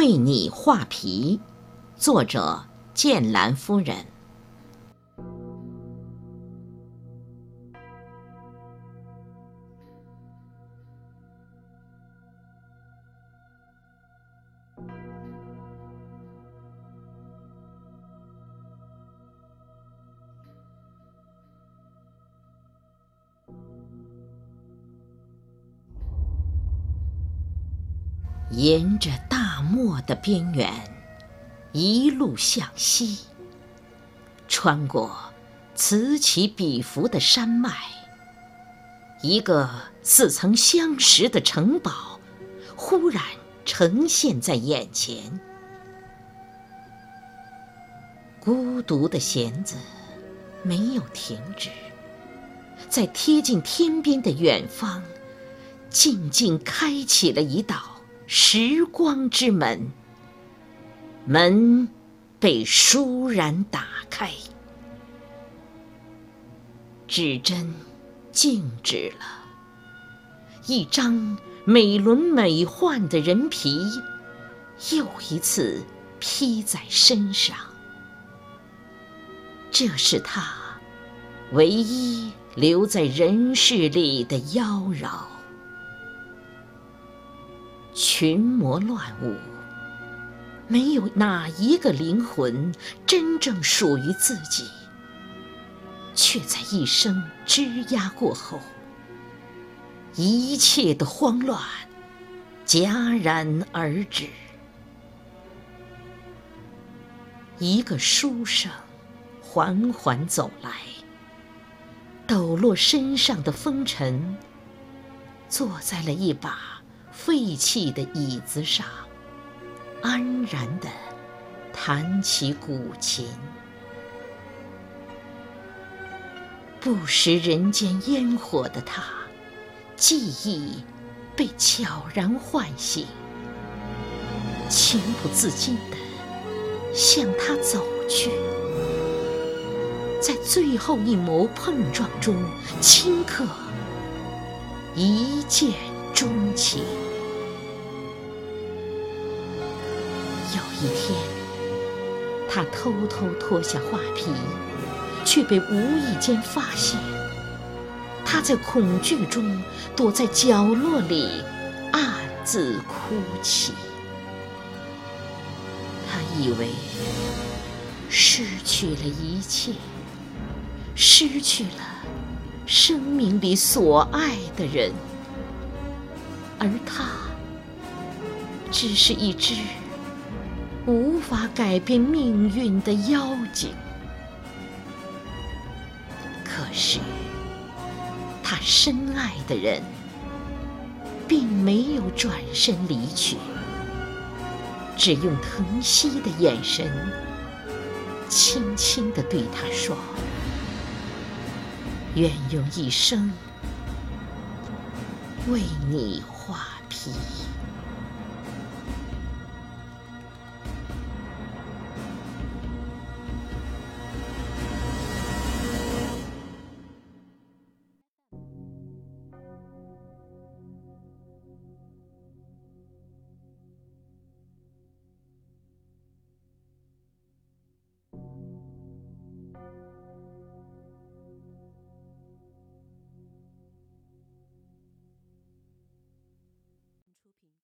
为你画皮，作者剑兰夫人。沿着大漠的边缘，一路向西，穿过此起彼伏的山脉，一个似曾相识的城堡忽然呈现在眼前。孤独的弦子没有停止，在贴近天边的远方，静静开启了一道。时光之门，门被倏然打开，指针静止了，一张美轮美奂的人皮又一次披在身上。这是他唯一留在人世里的妖娆。群魔乱舞，没有哪一个灵魂真正属于自己，却在一声吱呀过后，一切的慌乱戛然而止。一个书生缓缓走来，抖落身上的风尘，坐在了一把。废弃的椅子上，安然地弹起古琴。不食人间烟火的他，记忆被悄然唤醒，情不自禁地向他走去，在最后一眸碰撞中顷刻，一见钟情。有一天，他偷偷脱下画皮，却被无意间发现。他在恐惧中躲在角落里，暗自哭泣。他以为失去了一切，失去了生命里所爱的人，而他只是一只。无法改变命运的妖精，可是他深爱的人并没有转身离去，只用疼惜的眼神，轻轻地对他说：“愿用一生为你画皮。”